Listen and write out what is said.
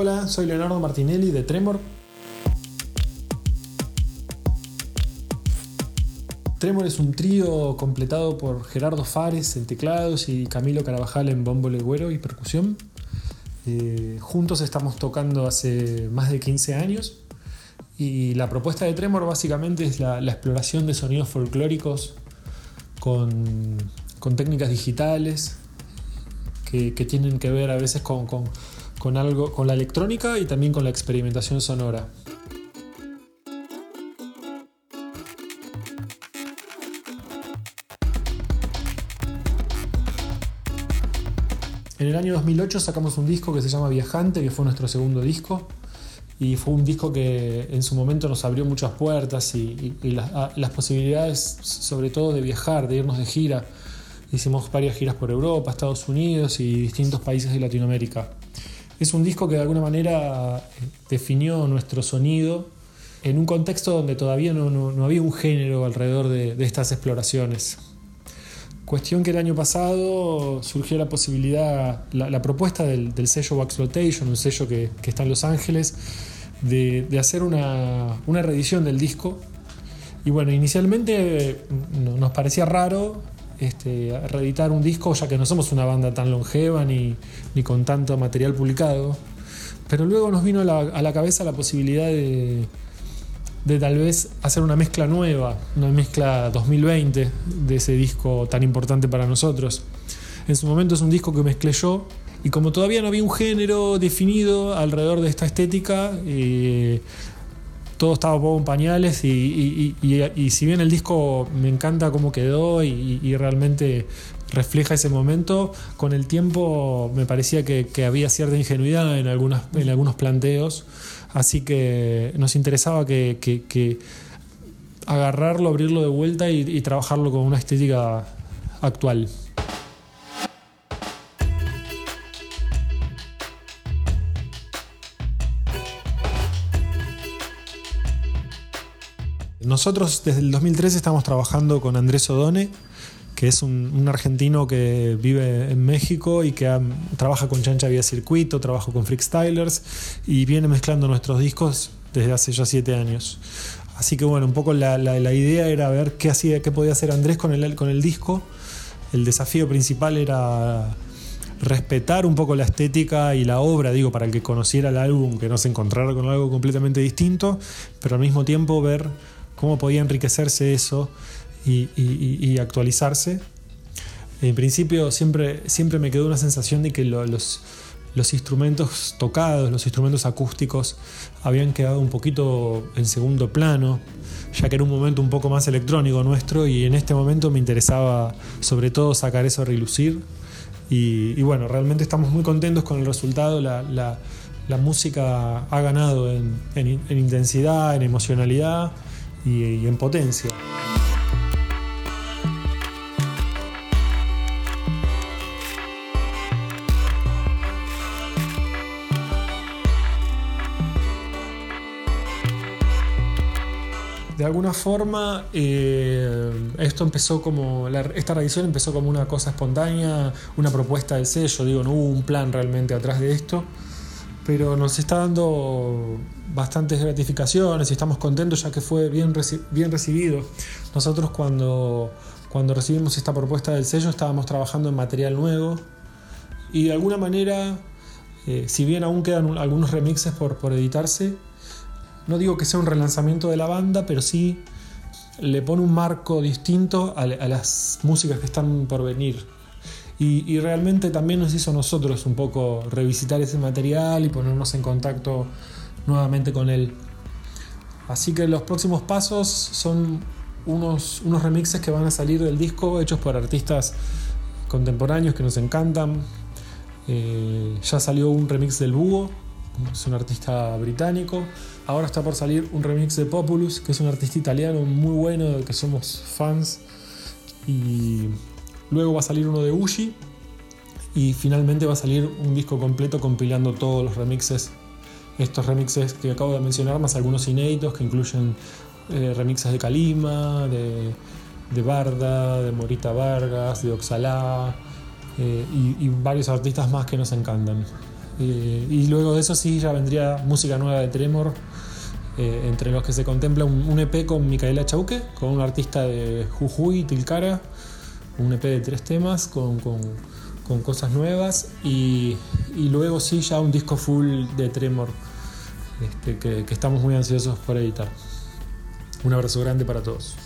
Hola, soy Leonardo Martinelli de Tremor. Tremor es un trío completado por Gerardo Fares en teclados y Camilo Carabajal en bombo legüero y percusión. Eh, juntos estamos tocando hace más de 15 años y la propuesta de Tremor básicamente es la, exploración de sonidos folclóricos con, técnicas digitales que, tienen que ver a veces con con algo, con la electrónica y también con la experimentación sonora. En el año 2008 sacamos un disco que se llama Viajante, que fue nuestro segundo disco. Y fue un disco que en su momento nos abrió muchas puertas y, las, las, posibilidades, sobre todo de viajar, de irnos de gira. Hicimos varias giras por Europa, Estados Unidos y distintos países de Latinoamérica. Es un disco que de alguna manera eh, definió nuestro sonido en un contexto donde todavía no, había un género alrededor de, estas exploraciones. Cuestión que el año pasado surgió la posibilidad, la, propuesta del, sello Wax Flotation, un sello que, está en Los Ángeles, de, hacer una, una, reedición del disco. Y bueno, inicialmente mm, nos parecía raro este, reeditar un disco, ya que no somos una banda tan longeva ni, con tanto material publicado. Pero luego nos vino a la, cabeza la posibilidad de, de tal vez hacer una mezcla nueva, una mezcla 2020 de ese disco tan importante para nosotros. En su momento es un disco que mezclé yo y como todavía no había un género definido alrededor de esta estética, eh, todo estaba poco en pañales y, si bien el disco me encanta cómo quedó y, realmente refleja ese momento, con el tiempo me parecía que, había cierta ingenuidad en, algunas, en algunos planteos, así que nos interesaba que, agarrarlo, abrirlo de vuelta y trabajarlo con una estética actual. Nosotros desde el 2013 estamos trabajando con Andrés Odone, que es un, argentino que vive en México y que trabaja con Chancha Vía Circuito, trabaja con Freakstylers y viene mezclando nuestros discos desde hace ya siete años. Así que bueno, un poco la, idea era ver qué, hacía, qué podía hacer Andrés con el, con el disco. El desafío principal era respetar un poco la estética y la obra, digo, para el que conociera el álbum, que no se encontrara con algo completamente distinto, pero al mismo tiempo ver cómo podía enriquecerse eso y, actualizarse. En principio siempre, siempre me quedó una sensación de que los, los instrumentos tocados, los instrumentos acústicos, habían quedado un poquito en segundo plano, ya que era un momento un poco más electrónico nuestro y en este momento me interesaba sobre todo sacar eso a relucir. Y, bueno, realmente estamos muy contentos con el resultado. La, música ha ganado en, en intensidad, en emocionalidad y, en potencia. de alguna forma eh, esto empezó como esta revisión empezó como una cosa espontánea una propuesta del sello digo no hubo un plan realmente atrás de esto pero nos está dando bastantes gratificaciones y estamos contentos ya que fue bien, bien recibido. Nosotros cuando, cuando recibimos esta propuesta del sello estábamos trabajando en material nuevo y de alguna manera, eh, si bien aún quedan algunos remixes por, por editarse, no digo que sea un relanzamiento de la banda, pero sí le pone un marco distinto a, a las músicas que están por venir. Y, realmente también nos hizo a nosotros un poco revisitar ese material y ponernos en contacto nuevamente con él. Así que los próximos pasos son unos, unos remixes que van a salir del disco hechos por artistas contemporáneos que nos encantan. Eh, ya salió un remix del Búho, es un artista británico. Ahora está por salir un remix de Populus, que es un artista italiano muy bueno, del que somos fans. Y Luego va a salir uno de Uji y finalmente va a salir un disco completo compilando todos los remixes. Estos remixes que acabo de mencionar, más algunos inéditos que incluyen eh, remixes de Kalima, de, Barda, de Morita Vargas, de Oxalá eh, y, varios artistas más que nos encantan. Eh, y luego de eso sí ya vendría música nueva de Tremor, entre los que se contempla un, EP con Micaela Chauque, con un artista de Jujuy, Tilcara, un EP de tres temas con, cosas nuevas y, luego sí ya un disco full de Tremor este, que estamos muy ansiosos por editar. Un abrazo grande para todos.